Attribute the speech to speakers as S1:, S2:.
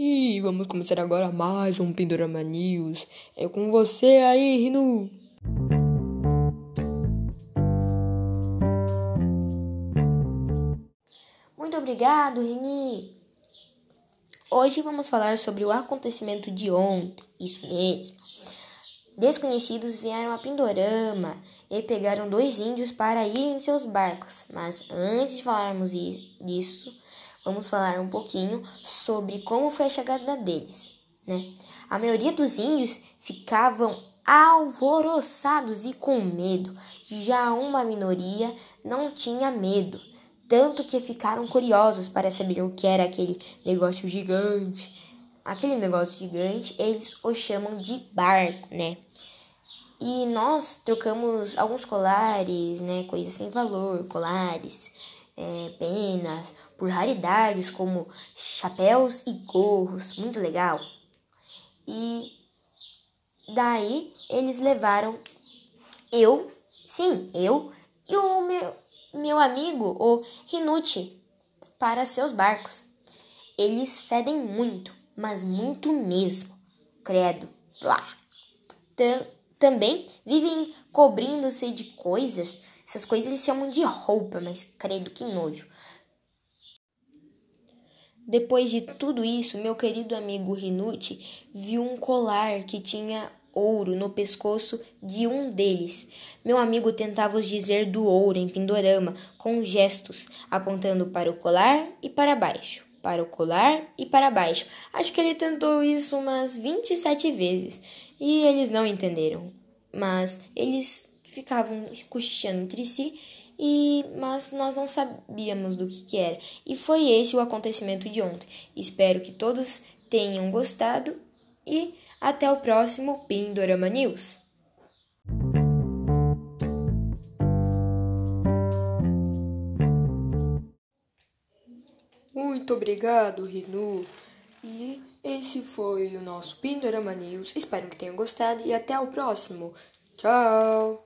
S1: E vamos começar agora mais um Pindorama News. É com você aí, Rinu.
S2: Muito obrigado, Rini. Hoje vamos falar sobre o acontecimento de ontem. Isso mesmo. Desconhecidos vieram a Pindorama e pegaram dois índios para irem em seus barcos. Mas antes de falarmos disso, vamos falar um pouquinho sobre como foi a chegada deles. Né? A maioria dos índios ficavam alvoroçados e com medo. Já uma minoria não tinha medo, tanto que ficaram curiosos para saber o que era aquele negócio gigante. Aquele negócio gigante, eles o chamam de barco, né? E nós trocamos alguns colares, né, coisas sem valor, colares, é, penas, por raridades como chapéus e gorros, muito legal. E daí eles levaram eu, sim, eu e o meu, meu amigo, o Rinucci, para seus barcos. Eles fedem muito, mas muito mesmo. Credo. Blá também vivem cobrindo-se de coisas. Essas coisas eles chamam de roupa, mas credo que nojo. Depois de tudo isso, meu querido amigo Rinucci viu um colar que tinha ouro no pescoço de um deles. Meu amigo tentava os dizer do ouro em Pindorama, com gestos, apontando para o colar e para baixo, para o colar e para baixo. Acho que ele tentou isso umas 27 vezes e eles não entenderam. Mas eles ficavam cochichando entre si e mas nós não sabíamos do que, que era. E foi esse o acontecimento de ontem. Espero que todos tenham gostado e até o próximo Pindorama News.
S1: Muito obrigado, Rinu. E esse foi o nosso Pindorama News. Espero que tenham gostado e até o próximo. Tchau!